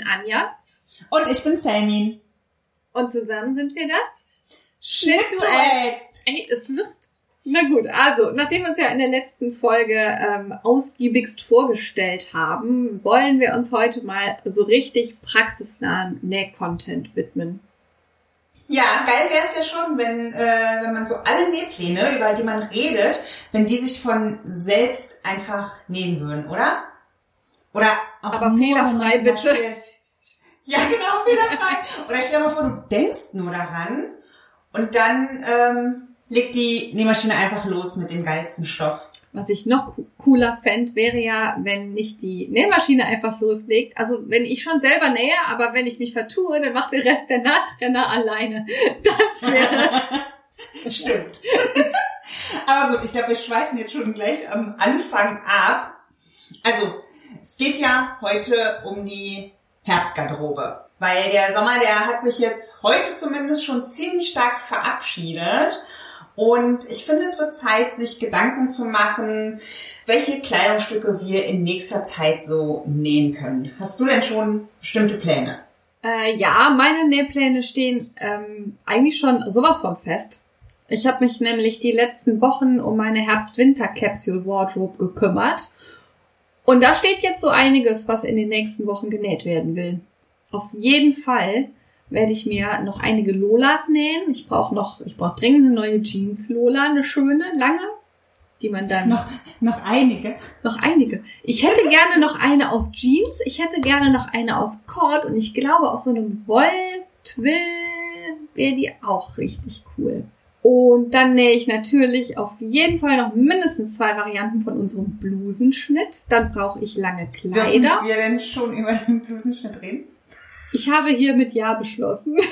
bin Anja. Und ich bin Selmin. Und zusammen sind wir das Schnittduett. Ey, es wird. Na gut, also, nachdem wir uns ja in der letzten Folge ähm, ausgiebigst vorgestellt haben, wollen wir uns heute mal so richtig praxisnahen Näh-Content widmen. Ja, geil wäre es ja schon, wenn, äh, wenn man so alle Nähpläne, über die man redet, wenn die sich von selbst einfach nähen würden, oder? Oder auch Aber nur, fehlerfrei, bitte. Beispiel- Ja, genau, fehlerfrei. oder stell dir mal vor, du denkst nur daran und dann ähm, legt die Nähmaschine einfach los mit dem geilsten Stoff. Was ich noch co- cooler fänd, wäre ja, wenn nicht die Nähmaschine einfach loslegt. Also wenn ich schon selber nähe, aber wenn ich mich vertue, dann macht der Rest der Nahttrenner alleine. Das wäre. Stimmt. Aber gut, ich glaube, wir schweifen jetzt schon gleich am Anfang ab. Also, es geht ja heute um die Herbstgarderobe. Weil der Sommer, der hat sich jetzt heute zumindest schon ziemlich stark verabschiedet. Und ich finde, es wird Zeit, sich Gedanken zu machen, welche Kleidungsstücke wir in nächster Zeit so nähen können. Hast du denn schon bestimmte Pläne? Äh, ja, meine Nähpläne stehen ähm, eigentlich schon sowas von fest. Ich habe mich nämlich die letzten Wochen um meine Herbst-Winter-Capsule-Wardrobe gekümmert. Und da steht jetzt so einiges, was in den nächsten Wochen genäht werden will. Auf jeden Fall werde ich mir noch einige Lolas nähen. Ich brauche noch, ich brauche dringend eine neue Jeans-Lola, eine schöne, lange, die man dann Noch, noch einige. noch einige. Ich hätte gerne noch eine aus Jeans. Ich hätte gerne noch eine aus Cord. Und ich glaube, aus so einem Wolltwill wäre die auch richtig cool. Und dann nähe ich natürlich auf jeden Fall noch mindestens zwei Varianten von unserem Blusenschnitt. Dann brauche ich lange Kleider. Dürfen wir denn schon über den Blusenschnitt reden? Ich habe hier mit Ja beschlossen.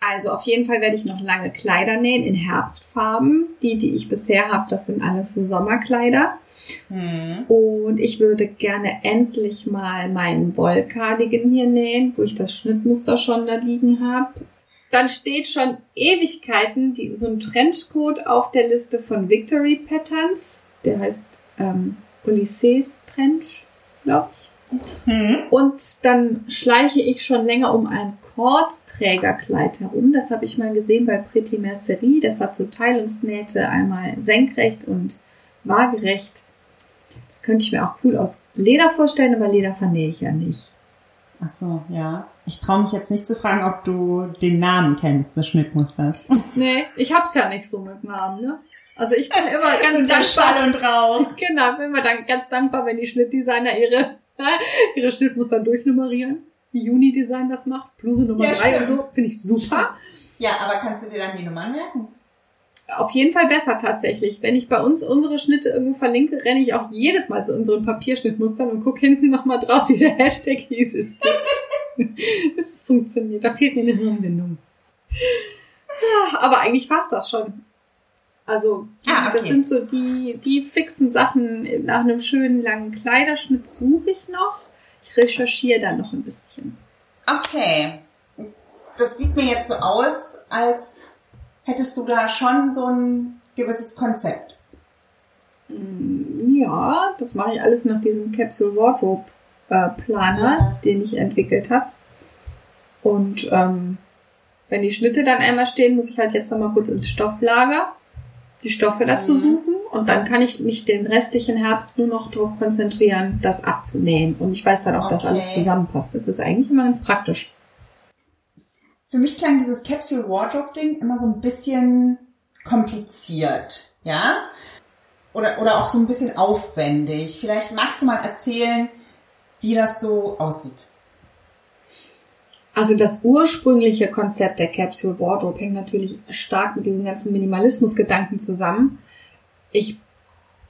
Also auf jeden Fall werde ich noch lange Kleider nähen in Herbstfarben. Die, die ich bisher habe, das sind alles so Sommerkleider. Hm. Und ich würde gerne endlich mal meinen Wollcardigan hier nähen, wo ich das Schnittmuster schon da liegen habe. Dann steht schon Ewigkeiten die, so ein Trenchcoat auf der Liste von Victory Patterns. Der heißt ähm, Ulysses Trench, glaube ich. Hm. Und dann schleiche ich schon länger um ein Kordträgerkleid herum. Das habe ich mal gesehen bei Pretty Mercerie. Das hat so Teilungsnähte, einmal senkrecht und waagerecht. Das könnte ich mir auch cool aus Leder vorstellen, aber Leder vernähe ich ja nicht. Ach so, ja. Ich traue mich jetzt nicht zu fragen, ob du den Namen kennst des Schnittmusters. Nee, ich hab's ja nicht so mit Namen, ne? Also ich bin immer ganz Sind ja Schall und Rauch. Genau, bin immer dann ganz dankbar, wenn die Schnittdesigner ihre, ihre Schnittmuster durchnummerieren. Wie Uni-Design das macht. Bluse Nummer Ja, und so. Finde ich super. Ja, aber kannst du dir dann die Nummern merken? Auf jeden Fall besser tatsächlich. Wenn ich bei uns unsere Schnitte irgendwo verlinke, renne ich auch jedes Mal zu unseren Papierschnittmustern und gucke hinten nochmal drauf, wie der Hashtag hieß. Es, es funktioniert. Da fehlt mir eine Hirnbindung. Ja, Aber eigentlich war's das schon. Also, Ah, okay. das sind so die, die fixen Sachen. Nach einem schönen langen Kleiderschnitt suche ich noch. Ich recherchiere dann noch ein bisschen. Okay. Das sieht mir jetzt so aus, als hättest du da schon so ein gewisses Konzept. Ja, das mache ich alles nach diesem Capsule Wardrobe äh, Planer, Ja. den ich entwickelt habe. Und ähm, wenn die Schnitte dann einmal stehen, muss ich halt jetzt noch mal kurz ins Stofflager die Stoffe dazu Mhm. suchen und dann kann ich mich den restlichen Herbst nur noch darauf konzentrieren, das abzunähen. Und ich weiß dann auch, dass Okay. alles zusammenpasst. Das ist eigentlich immer ganz praktisch. Für mich klang dieses Capsule Wardrobe Ding immer so ein bisschen kompliziert, ja? Oder, oder auch so ein bisschen aufwendig. Vielleicht magst du mal erzählen, wie das so aussieht. Also das ursprüngliche Konzept der Capsule Wardrobe hängt natürlich stark mit diesem ganzen Minimalismus-Gedanken zusammen. Ich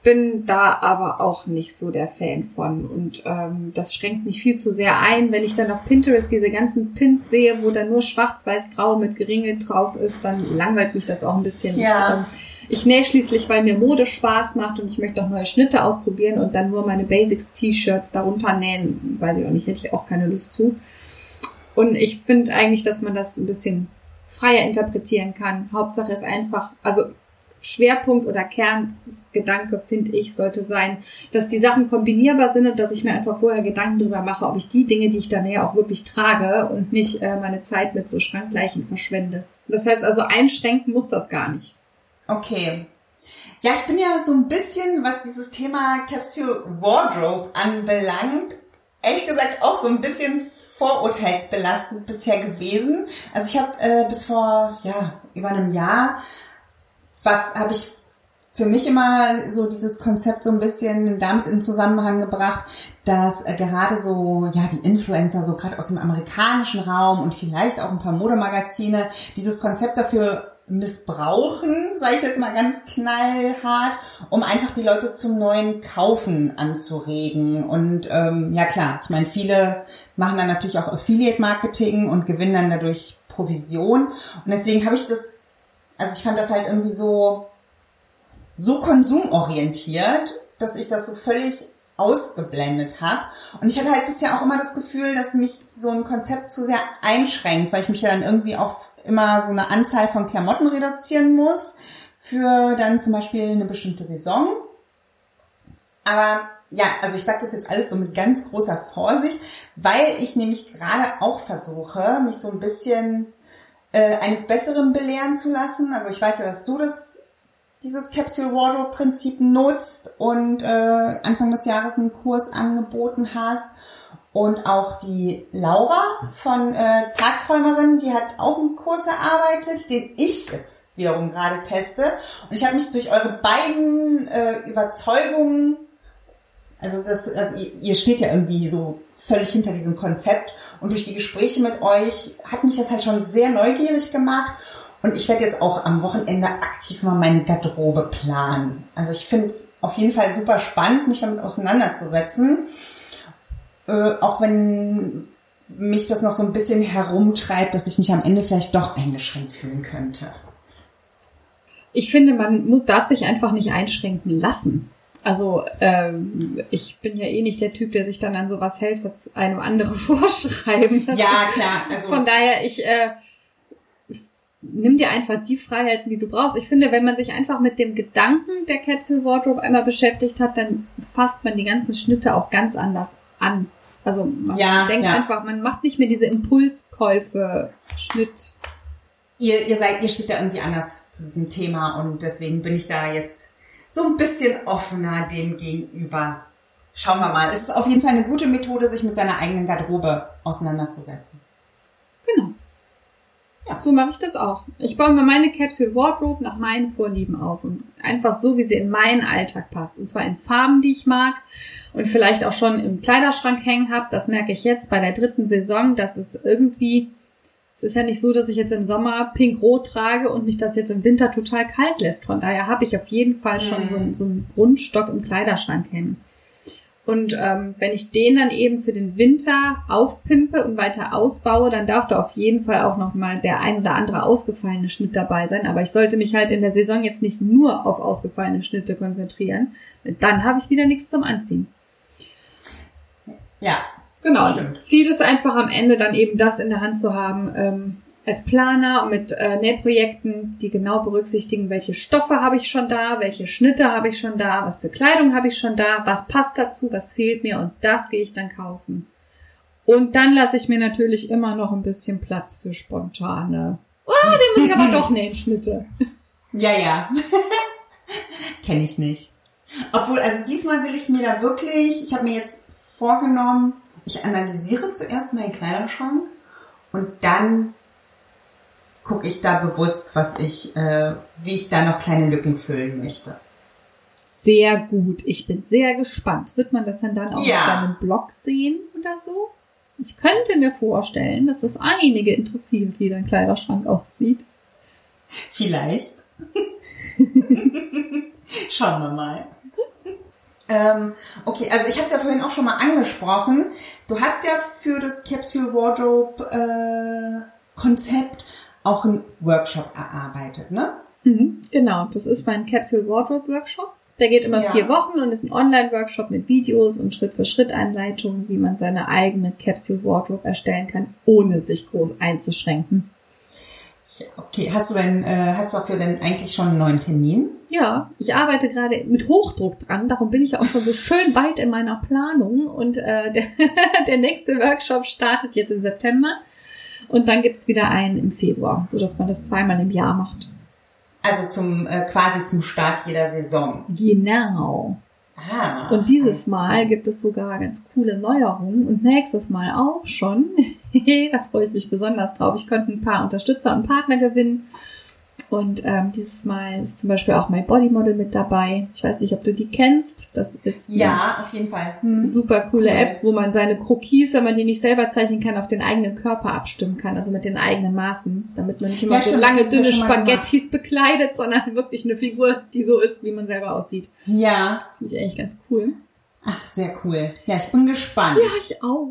bin da aber auch nicht so der Fan von und ähm, das schränkt mich viel zu sehr ein. Wenn ich dann auf Pinterest diese ganzen Pins sehe, wo dann nur schwarz-weiß-grau mit geringelt drauf ist, dann langweilt mich das auch ein bisschen. Ja. Ähm, Ich nähe schließlich, weil mir Mode Spaß macht und ich möchte auch neue Schnitte ausprobieren und dann nur meine Basics-T-Shirts darunter nähen. Weiß ich auch nicht, hätte ich auch keine Lust zu. Und ich finde eigentlich, dass man das ein bisschen freier interpretieren kann. Hauptsache ist einfach, also Schwerpunkt oder Kerngedanke, finde ich, sollte sein, dass die Sachen kombinierbar sind und dass ich mir einfach vorher Gedanken darüber mache, ob ich die Dinge, die ich dann näher auch wirklich trage und nicht äh, meine Zeit mit so Schrankleichen verschwende. Das heißt also, einschränken muss das gar nicht. Okay. Ja, ich bin ja so ein bisschen, was dieses Thema Capsule Wardrobe anbelangt, ehrlich gesagt auch so ein bisschen vorurteilsbelastet bisher gewesen. Also ich habe äh, bis vor ja über einem Jahr habe ich für mich immer so dieses Konzept so ein bisschen damit in Zusammenhang gebracht, dass äh, gerade so, ja, die Influencer, so gerade aus dem amerikanischen Raum und vielleicht auch ein paar Modemagazine, dieses Konzept dafür missbrauchen, sage ich jetzt mal ganz knallhart, um einfach die Leute zum neuen Kaufen anzuregen. Und ähm, ja klar, ich meine, viele machen dann natürlich auch Affiliate-Marketing und gewinnen dann dadurch Provision. Und deswegen habe ich das, also ich fand das halt irgendwie so, so konsumorientiert, dass ich das so völlig ausgeblendet habe. Und ich hatte halt bisher auch immer das Gefühl, dass mich so ein Konzept zu sehr einschränkt, weil ich mich ja dann irgendwie auf immer so eine Anzahl von Klamotten reduzieren muss für dann zum Beispiel eine bestimmte Saison. Aber ja, also ich sage das jetzt alles so mit ganz großer Vorsicht, weil ich nämlich gerade auch versuche, mich so ein bisschen äh, eines Besseren belehren zu lassen. Also ich weiß ja, dass du das dieses Capsule Wardrobe Prinzip nutzt und äh, Anfang des Jahres einen Kurs angeboten hast. Und auch die Laura von äh, Tagträumerin, die hat auch einen Kurs erarbeitet, den ich jetzt wiederum gerade teste. Und ich habe mich durch eure beiden äh, Überzeugungen, also das, also ihr, ihr steht ja irgendwie so völlig hinter diesem Konzept und durch die Gespräche mit euch hat mich das halt schon sehr neugierig gemacht. Und ich werde jetzt auch am Wochenende aktiv mal meine Garderobe planen. Also ich finde es auf jeden Fall super spannend, mich damit auseinanderzusetzen. Äh, auch wenn mich das noch so ein bisschen herumtreibt, dass ich mich am Ende vielleicht doch eingeschränkt fühlen könnte. Ich finde, man muss, darf sich einfach nicht einschränken lassen. Also ähm, ich bin ja eh nicht der Typ, der sich dann an sowas hält, was einem andere vorschreiben. Ja, klar. Also Von daher, ich äh, nimm dir einfach die Freiheiten, die du brauchst. Ich finde, wenn man sich einfach mit dem Gedanken der Capsule Wardrobe einmal beschäftigt hat, dann fasst man die ganzen Schnitte auch ganz anders an. Also man ja, denkt ja. einfach, man macht nicht mehr diese Impulskäufe, Schnitt. Ihr, ihr seid, ihr steht da irgendwie anders zu diesem Thema und deswegen bin ich da jetzt so ein bisschen offener dem gegenüber. Schauen wir mal. Es ist auf jeden Fall eine gute Methode, sich mit seiner eigenen Garderobe auseinanderzusetzen. Genau. Ja. So mache ich das auch. Ich baue mir meine Capsule Wardrobe nach meinen Vorlieben auf und einfach so, wie sie in meinen Alltag passt. Und zwar in Farben, die ich mag und vielleicht auch schon im Kleiderschrank hängen habe. Das merke ich jetzt bei der dritten Saison, dass es irgendwie, es ist ja nicht so, dass ich jetzt im Sommer pink-rot trage und mich das jetzt im Winter total kalt lässt. Von daher habe ich auf jeden Fall schon so, so einen Grundstock im Kleiderschrank hängen. Und ähm, wenn ich den dann eben für den Winter aufpimpe und weiter ausbaue, dann darf da auf jeden Fall auch nochmal der ein oder andere ausgefallene Schnitt dabei sein. Aber ich sollte mich halt in der Saison jetzt nicht nur auf ausgefallene Schnitte konzentrieren. Dann habe ich wieder nichts zum Anziehen. Ja. Genau. Stimmt. Ziel ist einfach am Ende dann eben das in der Hand zu haben, ähm, als Planer mit äh, Nähprojekten, die genau berücksichtigen, welche Stoffe habe ich schon da, welche Schnitte habe ich schon da, was für Kleidung habe ich schon da, was passt dazu, was fehlt mir und das gehe ich dann kaufen. Und dann lasse ich mir natürlich immer noch ein bisschen Platz für spontane. Oh, den muss ich aber doch nähen, Schnitte. Ja, ja. Kenne ich nicht. Obwohl, also diesmal will ich mir da wirklich, ich habe mir jetzt vorgenommen, ich analysiere zuerst meinen Kleiderschrank und dann gucke ich da bewusst, was ich, äh, wie ich da noch kleine Lücken füllen möchte. Sehr gut. Ich bin sehr gespannt. Wird man das dann dann auch ja. auf deinem Blog sehen oder so? Ich könnte mir vorstellen, dass das einige interessiert, wie dein Kleiderschrank aussieht. Vielleicht. Schauen wir mal. Ähm, okay, also ich habe es ja vorhin auch schon mal angesprochen. Du hast ja für das Capsule Wardrobe äh, Konzept auch einen Workshop erarbeitet, ne? Mhm, genau, das ist mein Capsule Wardrobe Workshop. Der geht immer ja. vier Wochen und ist ein Online-Workshop mit Videos und Schritt-für-Schritt-Einleitungen, wie man seine eigene Capsule Wardrobe erstellen kann, ohne sich groß einzuschränken. Okay, hast du denn, äh, hast du dafür denn eigentlich schon einen neuen Termin? Ja, ich arbeite gerade mit Hochdruck dran, darum bin ich ja auch schon so schön weit in meiner Planung und äh, der, der nächste Workshop startet jetzt im September und dann gibt's wieder einen im Februar, so dass man das zweimal im Jahr macht. Also zum äh, quasi zum Start jeder Saison. Genau. Ah, Und dieses see. Mal gibt es sogar ganz coole Neuerungen und nächstes Mal auch schon. da freue ich mich besonders drauf. Ich konnte ein paar Unterstützer und Partner gewinnen. Und ähm, dieses Mal ist zum Beispiel auch mein Bodymodel mit dabei. Ich weiß nicht, ob du die kennst. Das ist Ja, auf jeden Fall. eine Hm. super coole Cool. App, wo man seine Krokies, wenn man die nicht selber zeichnen kann, auf den eigenen Körper abstimmen kann, also mit den eigenen Maßen, damit man nicht immer Ja, so stimmt, lange dünne Spaghettis bekleidet, sondern wirklich eine Figur, die so ist, wie man selber aussieht. Ja. Finde ich eigentlich ganz cool. Ach, sehr cool. Ja, ich bin gespannt. Ja, ich auch.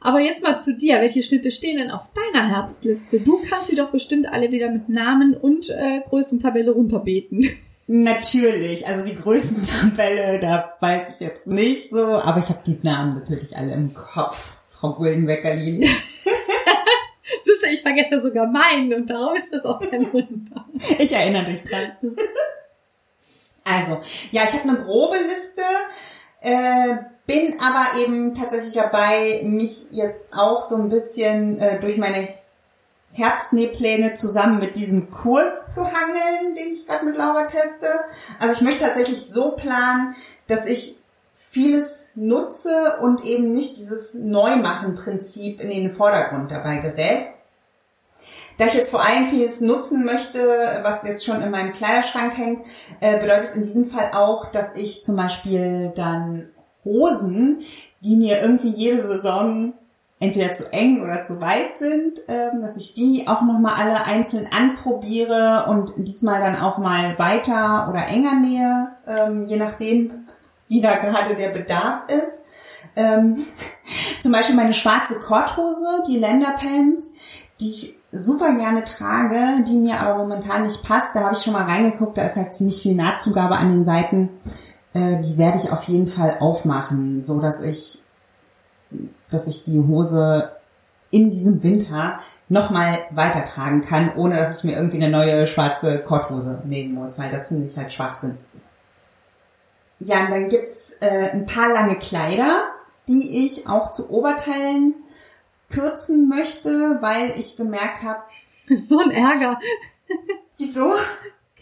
Aber jetzt mal zu dir. Welche Schnitte stehen denn auf deiner Herbstliste? Du kannst sie doch bestimmt alle wieder mit Namen und äh, Größentabelle runterbeten. Natürlich, also die größten Tabelle, da weiß ich jetzt nicht so, aber ich habe die Namen natürlich alle im Kopf, Frau Guldenweckerlin. Siehst du, ich vergesse ja sogar meinen und darum ist das auch kein Wunder. Ich erinnere dich dran. Also, ja, ich habe eine grobe Liste, äh, bin aber eben tatsächlich dabei, mich jetzt auch so ein bisschen äh, durch meine Herbstnähpläne zusammen mit diesem Kurs zu hangeln, den ich gerade mit Laura teste. Also ich möchte tatsächlich so planen, dass ich vieles nutze und eben nicht dieses Neumachen-Prinzip in den Vordergrund dabei gerät. Da ich jetzt vor allem vieles nutzen möchte, was jetzt schon in meinem Kleiderschrank hängt, äh, bedeutet in diesem Fall auch, dass ich zum Beispiel dann Hosen, die mir irgendwie jede Saison entweder zu eng oder zu weit sind, ähm, dass ich die auch nochmal alle einzeln anprobiere und diesmal dann auch mal weiter oder enger nähe, ähm, je nachdem, wie da gerade der Bedarf ist. Ähm, zum Beispiel meine schwarze Korthose, die Länderpants, die ich super gerne trage, die mir aber momentan nicht passt. Da habe ich schon mal reingeguckt, da ist halt ziemlich viel Nahtzugabe an den Seiten. Äh, die werde ich auf jeden Fall aufmachen, so dass ich dass ich die Hose in diesem Winter nochmal weitertragen kann, ohne dass ich mir irgendwie eine neue schwarze Korthose nähen muss, weil das finde ich halt Schwachsinn. Ja, und dann gibt's äh, ein paar lange Kleider, die ich auch zu Oberteilen kürzen möchte, weil ich gemerkt habe, So ein Ärger. wieso?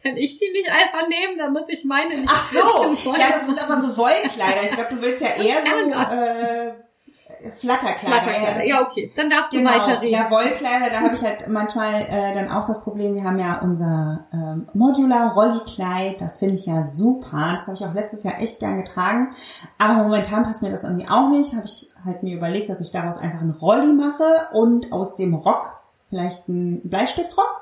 Kann ich die nicht einfach nehmen? Dann muss ich meine nicht. Ach so, ja, das sind aber so Wollkleider. Ich glaube, du willst ja eher so äh, Flatterkleider. Flatterkleider. Ja, okay. Dann darfst du Genau, weiterreden. ja, Wollkleider, da habe ich halt manchmal äh, dann auch das Problem, wir haben ja unser ähm, Modular Rolli-Kleid, das finde ich ja super, das habe ich auch letztes Jahr echt gern getragen, aber momentan passt mir das irgendwie auch nicht, habe ich halt mir überlegt, dass ich daraus einfach einen Rolli mache und aus dem Rock vielleicht einen Bleistiftrock.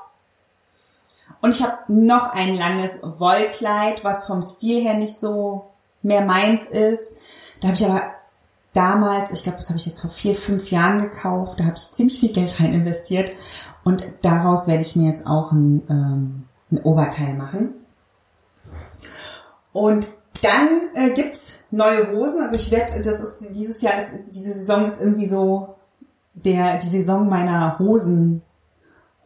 Und ich habe noch ein langes Wollkleid, was vom Stil her nicht so mehr meins ist. Da habe ich aber damals, ich glaube, das habe ich jetzt vor vier, fünf Jahren gekauft, da habe ich ziemlich viel Geld rein investiert und daraus werde ich mir jetzt auch ein, ähm, ein Oberteil machen. Und dann äh, gibt's neue Hosen. Also ich werde, das ist dieses Jahr ist diese Saison ist irgendwie so der die Saison meiner Hosen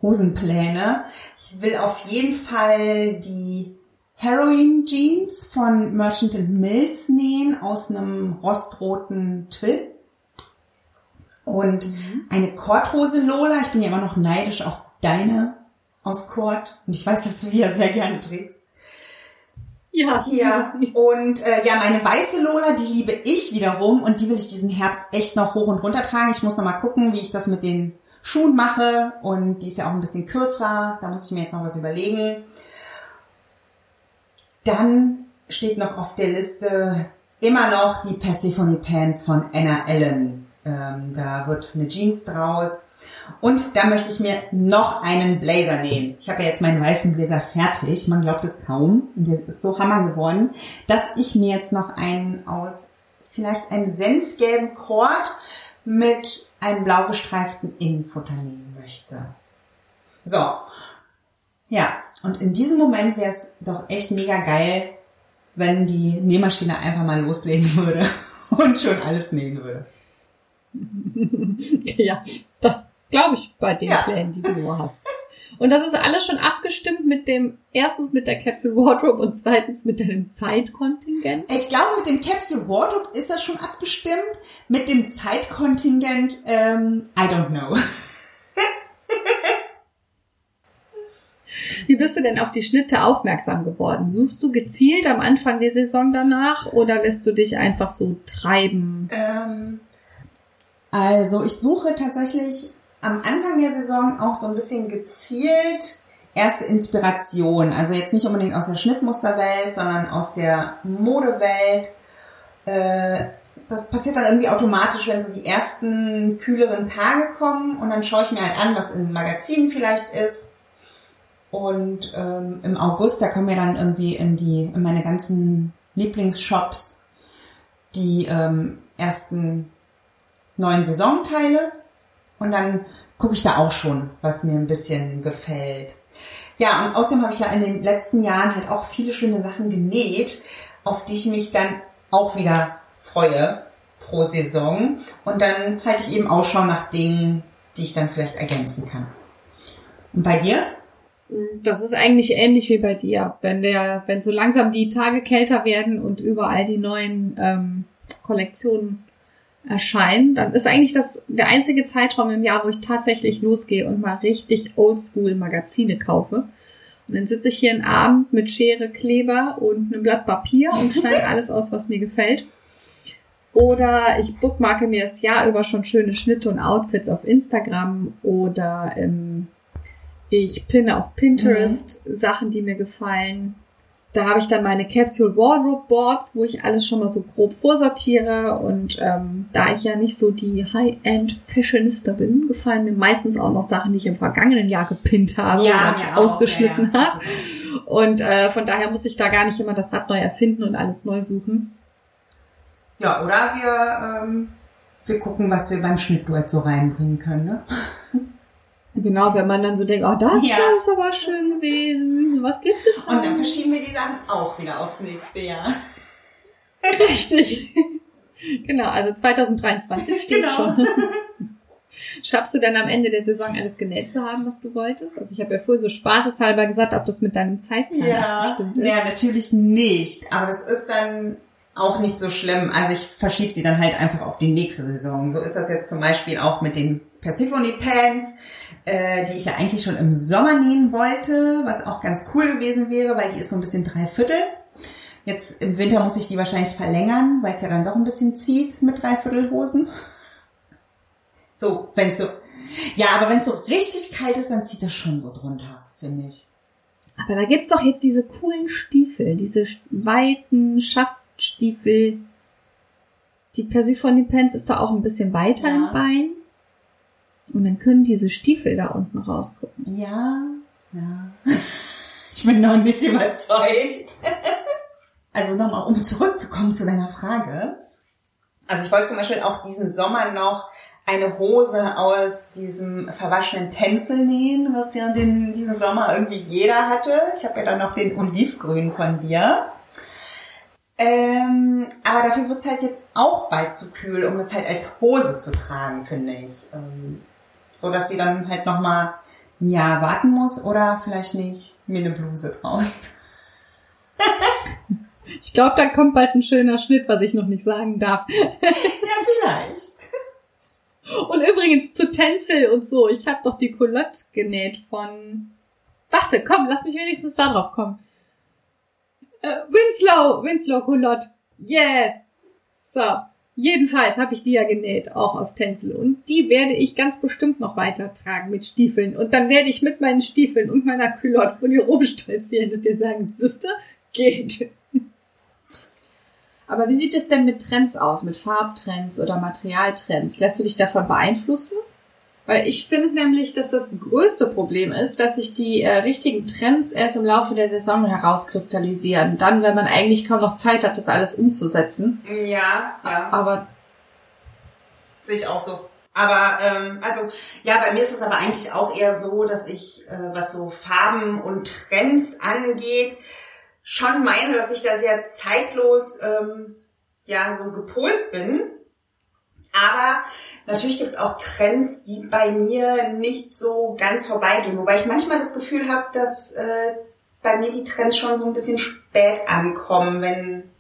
Hosenpläne. Ich will auf jeden Fall die Heroin Jeans von Merchant Mills nähen aus einem rostroten Twill. Und eine Korthose Lola. Ich bin ja immer noch neidisch auf deine aus Kord. Und ich weiß, dass du sie ja sehr gerne trägst. ja, Ja, und äh, ja, meine weiße Lola, die liebe ich wiederum und die will ich diesen Herbst echt noch hoch und runter tragen. Ich muss noch mal gucken, wie ich das mit den Schuhen mache und die ist ja auch ein bisschen kürzer. Da muss ich mir jetzt noch was überlegen. Dann steht noch auf der Liste immer noch die Persephone Pants von Anna Ellen. Ähm, da wird eine Jeans draus. Und da möchte ich mir noch einen Blazer nähen. Ich habe ja jetzt meinen weißen Blazer fertig. Man glaubt es kaum. Der ist so hammer geworden, dass ich mir jetzt noch einen aus vielleicht einem senfgelben Kord mit einem blau gestreiften Innenfutter nähen möchte. So. Ja, und in diesem Moment wäre es doch echt mega geil, wenn die Nähmaschine einfach mal loslegen würde und schon alles nähen würde. ja, das glaube ich bei den Ja. Plänen, die du nur hast. Und das ist alles schon abgestimmt mit dem, erstens mit der Capsule Wardrobe und zweitens mit deinem Zeitkontingent? Ich glaube, mit dem Capsule Wardrobe ist das schon abgestimmt. Mit dem Zeitkontingent, ähm, I don't know. Wie bist du denn auf die Schnitte aufmerksam geworden? Suchst du gezielt am Anfang der Saison danach oder lässt du dich einfach so treiben? Ähm, also ich suche tatsächlich am Anfang der Saison auch so ein bisschen gezielt erste Inspiration. Also jetzt nicht unbedingt aus der Schnittmusterwelt, sondern aus der Modewelt. Äh, das passiert dann irgendwie automatisch, wenn so die ersten kühleren Tage kommen und dann schaue ich mir halt an, was in Magazinen vielleicht ist. Und ähm, im August, da kommen wir dann irgendwie in die, in meine ganzen Lieblingsshops die ähm, ersten neuen Saisonteile. Und dann gucke ich da auch schon, was mir ein bisschen gefällt. Ja, und außerdem habe ich ja in den letzten Jahren halt auch viele schöne Sachen genäht, auf die ich mich dann auch wieder freue pro Saison. Und dann halte ich eben Ausschau nach Dingen, die ich dann vielleicht ergänzen kann. Und bei dir? Das ist eigentlich ähnlich wie bei dir. Wenn der, wenn so langsam die Tage kälter werden und überall die neuen ähm, Kollektionen erscheinen, dann ist eigentlich das der einzige Zeitraum im Jahr, wo ich tatsächlich losgehe und mal richtig Oldschool Magazine kaufe. Und dann sitze ich hier einen Abend mit Schere, Kleber und einem Blatt Papier und schneide alles aus, was mir gefällt. Oder ich bookmarke mir das Jahr über schon schöne Schnitte und Outfits auf Instagram oder ähm, ich pinne auf Pinterest mhm. Sachen, die mir gefallen. Da habe ich dann meine Capsule Wardrobe Boards, wo ich alles schon mal so grob vorsortiere. Und ähm, da ich ja nicht so die High-End Fashionista bin, gefallen mir meistens auch noch Sachen, die ich im vergangenen Jahr gepinnt habe ja, und ausgeschnitten ja, ja. habe. Und äh, von daher muss ich da gar nicht immer das Rad neu erfinden und alles neu suchen. Ja, oder wir, ähm, wir gucken, was wir beim Schnittduett so reinbringen können. Ne? Genau, wenn man dann so denkt, oh, das ja. ist aber schön gewesen. Was gibt es? Und dann verschieben wir die Sachen auch wieder aufs nächste Jahr. Richtig. genau, also 2023 steht genau. schon. Schaffst du dann am Ende der Saison alles genäht zu haben, was du wolltest? Also ich habe ja vorhin so spaßeshalber gesagt, ob das mit deinem Zeitplan ja, stimmt. Ist. Ja, natürlich nicht. Aber das ist dann auch nicht so schlimm. Also ich verschiebe sie dann halt einfach auf die nächste Saison. So ist das jetzt zum Beispiel auch mit den Persephone Pants äh, die ich ja eigentlich schon im Sommer nähen wollte, was auch ganz cool gewesen wäre, weil die ist so ein bisschen dreiviertel. Jetzt im Winter muss ich die wahrscheinlich verlängern, weil es ja dann doch ein bisschen zieht mit Dreiviertelhosen. So, wenn so, ja, aber wenn es so richtig kalt ist, dann zieht das schon so drunter, finde ich. Aber da gibt's doch jetzt diese coolen Stiefel, diese weiten Schaftstiefel. Die Persephone Pants ist da auch ein bisschen weiter ja. im Bein. Und dann können diese Stiefel da unten rausgucken. Ja, ja. Ich bin noch nicht überzeugt. Also nochmal, um zurückzukommen zu deiner Frage. Also ich wollte zum Beispiel auch diesen Sommer noch eine Hose aus diesem verwaschenen Tänzel nähen, was ja den, diesen Sommer irgendwie jeder hatte. Ich habe ja dann noch den Olivgrün von dir. Ähm, aber dafür wird's halt jetzt auch bald zu kühl, um es halt als Hose zu tragen, finde ich. Ähm, so dass sie dann halt nochmal ein Jahr warten muss oder vielleicht nicht mir eine Bluse draus. ich glaube, da kommt bald ein schöner Schnitt, was ich noch nicht sagen darf. ja, vielleicht. Und übrigens zu Tänzel und so. Ich habe doch die Culotte genäht von... Warte, komm, lass mich wenigstens da drauf kommen. Äh, Winslow, Winslow Culotte. Yes. So, Jedenfalls habe ich die ja genäht, auch aus Tänzel. Und die werde ich ganz bestimmt noch weiter tragen mit Stiefeln. Und dann werde ich mit meinen Stiefeln und meiner Culotte von dir rumstolzieren und dir sagen, siehste, geht. Aber wie sieht es denn mit Trends aus, mit Farbtrends oder Materialtrends? Lässt du dich davon beeinflussen? Weil ich finde nämlich, dass das größte Problem ist, dass sich die äh, richtigen Trends erst im Laufe der Saison herauskristallisieren. Dann, wenn man eigentlich kaum noch Zeit hat, das alles umzusetzen. Ja, ja. Aber sehe ich auch so. Aber ähm, also ja, bei mir ist es aber eigentlich auch eher so, dass ich, äh, was so Farben und Trends angeht, schon meine, dass ich da sehr zeitlos ähm, ja so gepolt bin Aber natürlich gibt's auch Trends, die bei mir nicht so ganz vorbeigehen. Wobei ich manchmal das Gefühl habe, dass äh, bei mir die Trends schon so ein bisschen spät ankommen, wenn,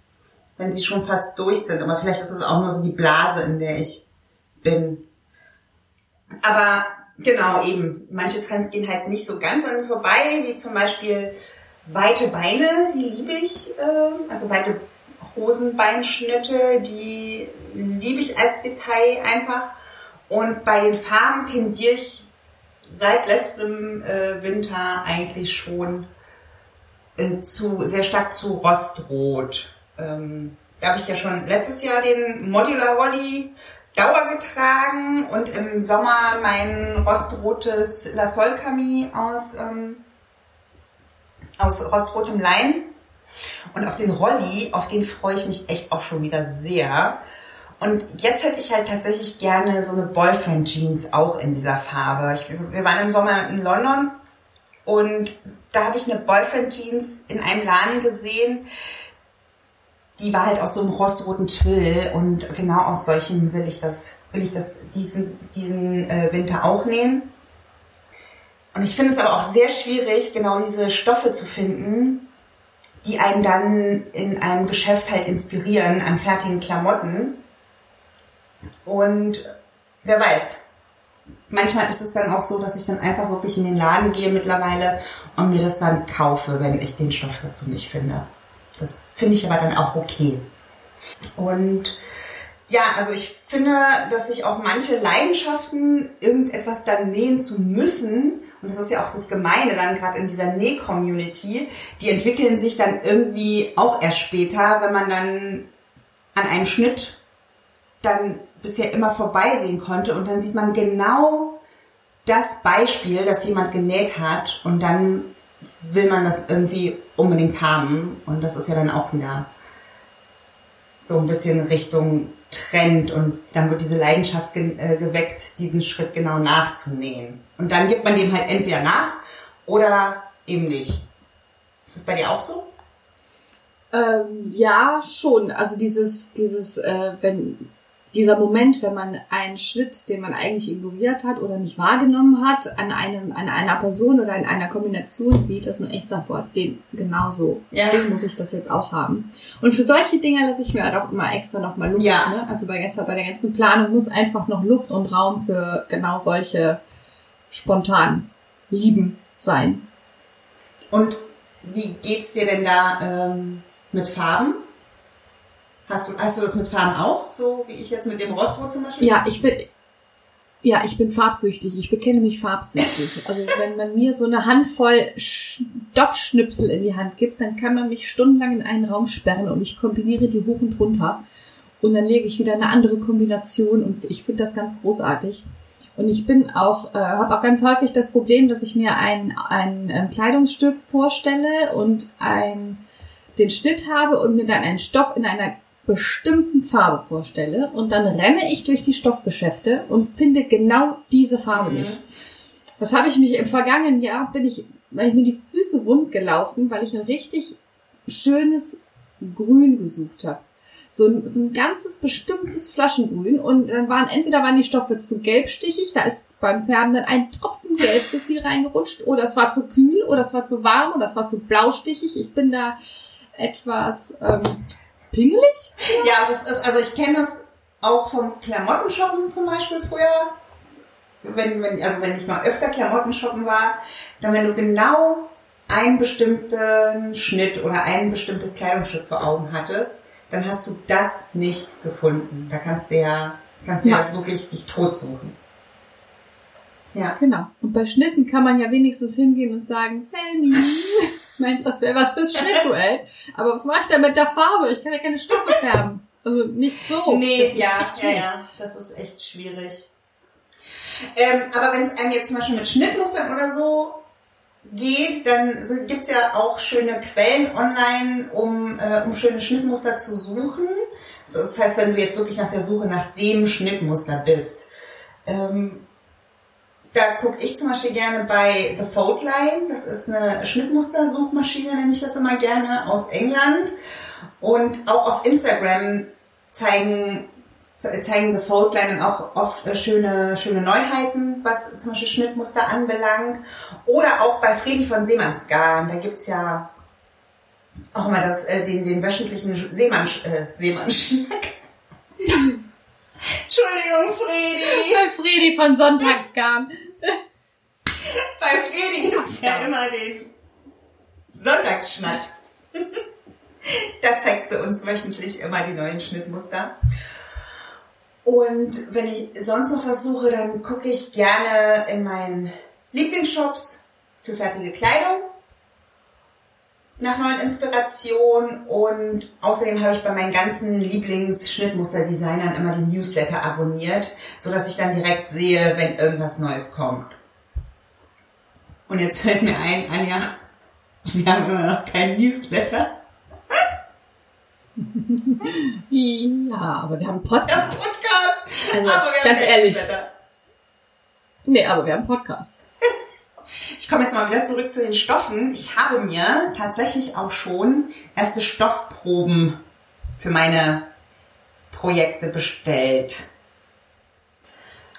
wenn sie schon fast durch sind. Aber vielleicht ist es auch nur so die Blase, in der ich bin. Aber genau, eben, manche Trends gehen halt nicht so ganz an mir vorbei, wie zum Beispiel weite Beine, die liebe ich, äh, also weite Hosenbeinschnitte, die liebe ich als Detail einfach. Und bei den Farben tendiere ich seit letztem äh, Winter eigentlich schon äh, zu sehr stark zu Rostrot. Ähm, da habe ich ja schon letztes Jahr den Modular Rolli Dauer getragen und im Sommer mein rostrotes La Sol Cami aus, ähm, aus rostrotem Leim. Und auf den Rolli, auf den freue ich mich echt auch schon wieder sehr. Und jetzt hätte ich halt tatsächlich gerne so eine Boyfriend Jeans auch in dieser Farbe. Ich, wir waren im Sommer in London und da habe ich eine Boyfriend Jeans in einem Laden gesehen. Die war halt aus so einem rostroten Twill und genau aus solchen will ich das, will ich das diesen, diesen äh, Winter auch nähen. Und ich finde es aber auch sehr schwierig, genau diese Stoffe zu finden, die einen dann in einem Geschäft halt inspirieren an fertigen Klamotten. Und wer weiß, manchmal ist es dann auch so, dass ich dann einfach wirklich in den Laden gehe mittlerweile und mir das dann kaufe, wenn ich den Stoff dazu nicht finde. Das finde ich aber dann auch okay. Und ja, also ich finde, dass sich auch manche Leidenschaften, irgendetwas dann nähen zu müssen, und das ist ja auch das Gemeine dann gerade in dieser Näh-Community, die entwickeln sich dann irgendwie auch erst später, wenn man dann an einem Schnitt dann bisher immer vorbeisehen konnte und dann sieht man genau das Beispiel, das jemand genäht hat und dann will man das irgendwie unbedingt haben und das ist ja dann auch wieder so ein bisschen Richtung Trend und dann wird diese Leidenschaft ge äh, geweckt, diesen Schritt genau nachzunähen. Und dann gibt man dem halt entweder nach oder eben nicht. Ist das bei dir auch so? Ähm, ja, schon. Also dieses, dieses, äh, wenn dieser Moment, wenn man einen Schritt, den man eigentlich ignoriert hat oder nicht wahrgenommen hat, an einem, an einer Person oder in einer Kombination sieht, dass man echt sagt, boah, den genauso, ja. den muss ich das jetzt auch haben. Und für solche Dinge lasse ich mir halt auch immer extra nochmal Luft. Ja. Ne? Also bei, bei der ganzen Planung muss einfach noch Luft und Raum für genau solche spontan Lieben sein. Und wie geht's dir denn da ähm, mit Farben? Hast du, hast du das mit Farben auch, so wie ich jetzt mit dem Rostrot zum Beispiel? Ja, ich bin, ja, ich bin farbsüchtig. Ich bekenne mich farbsüchtig. Also wenn man mir so eine Handvoll Stoffschnipsel in die Hand gibt, dann kann man mich stundenlang in einen Raum sperren und ich kombiniere die hoch und runter. Und dann lege ich wieder eine andere Kombination und ich finde das ganz großartig. Und ich bin auch, äh, habe auch ganz häufig das Problem, dass ich mir ein, ein, ein ähm, Kleidungsstück vorstelle und ein, den Schnitt habe und mir dann einen Stoff in einer bestimmten Farbe vorstelle und dann renne ich durch die Stoffgeschäfte und finde genau diese Farbe mhm. nicht. Das habe ich mich im vergangenen Jahr, bin ich, weil ich mir die Füße wund gelaufen, weil ich ein richtig schönes Grün gesucht habe. So ein, so ein ganzes bestimmtes Flaschengrün und dann waren entweder waren die Stoffe zu gelbstichig, da ist beim Färben dann ein Tropfen Gelb zu viel reingerutscht oder es war zu kühl oder es war zu warm oder es war zu blaustichig. Ich bin da etwas ähm, pingelig? Ja, das ist, also ich kenne das auch vom Klamottenshoppen zum Beispiel früher. Wenn, wenn, also wenn ich mal öfter Klamotten shoppen war, dann wenn du genau einen bestimmten Schnitt oder ein bestimmtes Kleidungsstück vor Augen hattest, dann hast du das nicht gefunden. Da kannst du ja, kannst du ja, ja wirklich dich tot suchen. Ja. Genau. Und bei Schnitten kann man ja wenigstens hingehen und sagen, Sammy, meinst das wäre was fürs Schnittduell? Aber was mache ich denn mit der Farbe? Ich kann ja keine Stoffe färben. Also nicht so. Nee, ja, ja, ja. Das ist echt schwierig. Ähm, aber wenn es einem jetzt zum Beispiel mit Schnittmustern oder so geht, dann gibt's ja auch schöne Quellen online, um, äh, um schöne Schnittmuster zu suchen. Das heißt, wenn du jetzt wirklich nach der Suche nach dem Schnittmuster bist, ähm, da gucke ich zum Beispiel gerne bei The Fold Line. Das ist eine Schnittmustersuchmaschine, nenne ich das immer gerne, aus England. Und auch auf Instagram zeigen, zeigen The Foldline dann auch oft äh, schöne, schöne Neuheiten, was zum Beispiel Schnittmuster anbelangt. Oder auch bei Fredi von Seemannsgarn, da gibt's ja auch mal das, äh, den, den wöchentlichen Seemann, äh, Seemannschnack. Entschuldigung, Fredi. Bei Fredi von Sonntagsgarn. Bei Fredi gibt's ja immer den Sonntagsschnack. da zeigt sie uns wöchentlich immer die neuen Schnittmuster. Und wenn ich sonst noch was suche, dann gucke ich gerne in meinen Lieblingsshops für fertige Kleidung nach neuen Inspirationen und außerdem habe ich bei meinen ganzen Lieblings-Schnittmusterdesignern immer die Newsletter abonniert, so dass ich dann direkt sehe, wenn irgendwas Neues kommt. Und jetzt fällt mir ein, Anja, wir haben immer noch keinen Newsletter. Ja, aber wir haben Podcast. Ja, Podcast. Also, aber wir haben ganz ehrlich. Newsletter. Nee, aber wir haben Podcast. Komme jetzt mal wieder zurück zu den Stoffen. Ich habe mir tatsächlich auch schon erste Stoffproben für meine Projekte bestellt.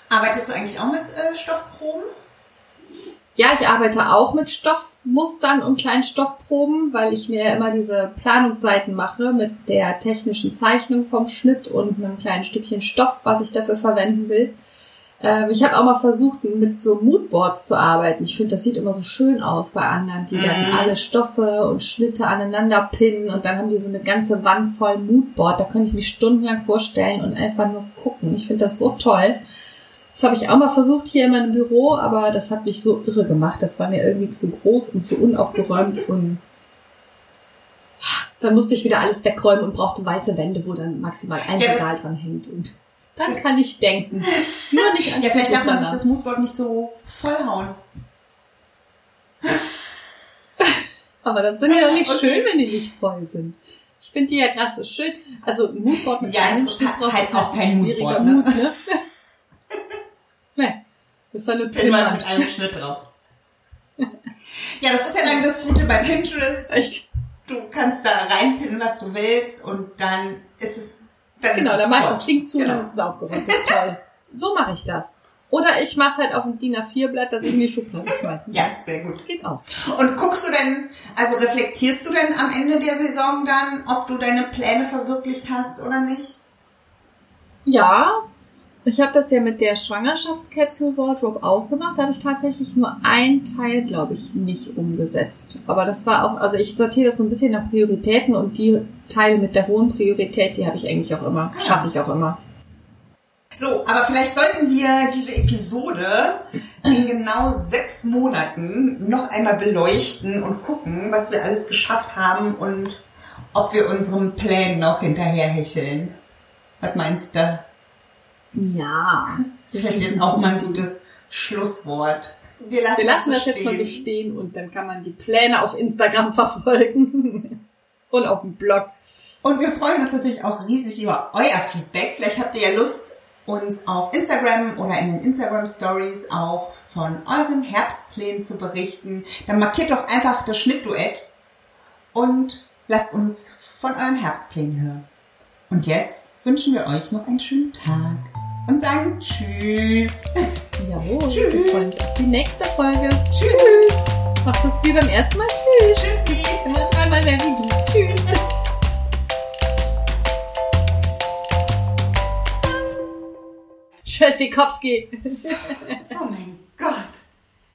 Arbeitest du eigentlich auch mit äh, Stoffproben? Ja, ich arbeite auch mit Stoffmustern und kleinen Stoffproben, weil ich mir immer diese Planungsseiten mache mit der technischen Zeichnung vom Schnitt und einem kleinen Stückchen Stoff, was ich dafür verwenden will. Ähm, ich habe auch mal versucht, mit so Moodboards zu arbeiten. Ich finde, das sieht immer so schön aus bei anderen, die dann Mhm. alle Stoffe und Schnitte aneinander pinnen und dann haben die so eine ganze Wand voll Moodboard. Da könnte ich mich stundenlang vorstellen und einfach nur gucken. Ich finde das so toll. Das habe ich auch mal versucht hier in meinem Büro, aber das hat mich so irre gemacht. Das war mir irgendwie zu groß und zu unaufgeräumt und dann musste ich wieder alles wegräumen und brauchte weiße Wände, wo dann maximal ein Ja, Regal dran hängt und dann Das- kann ich denken. Nur nicht an Ja, vielleicht darf man sich das Moodboard nicht so vollhauen. Aber dann sind die ja nicht Okay. schön, wenn die nicht voll sind. Ich finde die ja gerade so schön. Also Moodboard mit Ja, einem ist Schnitt halt- drauf halt ist auch ein kein Moodboard, ne? Mood, ne? nee. Das ist eine Pinnwand Pinnwand. mit einem Schnitt drauf. Ja, das ist ja dann das Gute bei Pinterest. Ich, Du kannst da reinpinnen, was du willst und dann ist es dann genau, dann mache ich das Ding zu, Genau. dann ist es aufgeräumt. Das ist toll. So mache ich das. Oder ich mache halt auf dem DIN A4-Blatt, das ich in die Schublade schmeißen kann. Ja, sehr gut. Geht auch. Und guckst du denn, also reflektierst du denn am Ende der Saison dann, ob du deine Pläne verwirklicht hast oder nicht? Ja, ich habe das ja mit der Schwangerschaftscapsule Wardrobe auch gemacht. Da habe ich tatsächlich nur ein Teil, glaube ich, nicht umgesetzt. Aber das war auch, also ich sortiere das so ein bisschen nach Prioritäten und die Teile mit der hohen Priorität, die habe ich eigentlich auch immer, schaffe ich auch immer. So, aber vielleicht sollten wir diese Episode in genau sechs Monaten noch einmal beleuchten und gucken, was wir alles geschafft haben und ob wir unseren Plänen noch hinterherhecheln. Was meinst du? Ja. Das ist vielleicht jetzt auch mal ein gutes Schlusswort. Wir lassen, Wir lassen das so jetzt mal so stehen. stehen und dann kann man die Pläne auf Instagram verfolgen. und auf dem Blog. Und wir freuen uns natürlich auch riesig über euer Feedback. Vielleicht habt ihr ja Lust, uns auf Instagram oder in den Instagram Stories auch von euren Herbstplänen zu berichten. Dann markiert doch einfach das Schnittduett und lasst uns von euren Herbstplänen hören. Und jetzt wünschen wir euch noch einen schönen Tag und sagen Tschüss. Jawohl. Tschüss. Wir freuen uns auf die nächste Folge. Tschüss. Macht es wie beim ersten Mal. Tschüss. Tschüssi. Immer dreimal mehr wie du. Tschüss. Tschüssikowski. Oh mein Gott.